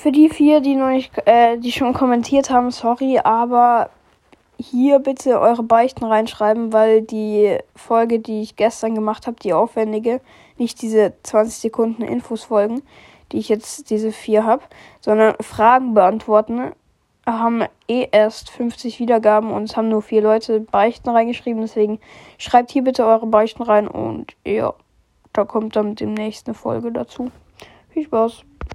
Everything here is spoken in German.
Für die vier, die noch nicht, äh, die schon kommentiert haben, sorry, aber hier bitte eure Beichten reinschreiben, weil die Folge, die ich gestern gemacht habe, die aufwendige, nicht diese 20 Sekunden Infos folgen, die ich jetzt diese vier habe, sondern Fragen beantworten, haben eh erst 50 Wiedergaben und es haben nur vier Leute Beichten reingeschrieben. Deswegen schreibt hier bitte eure Beichten rein und ja, da kommt dann demnächst eine Folge dazu. Viel Spaß.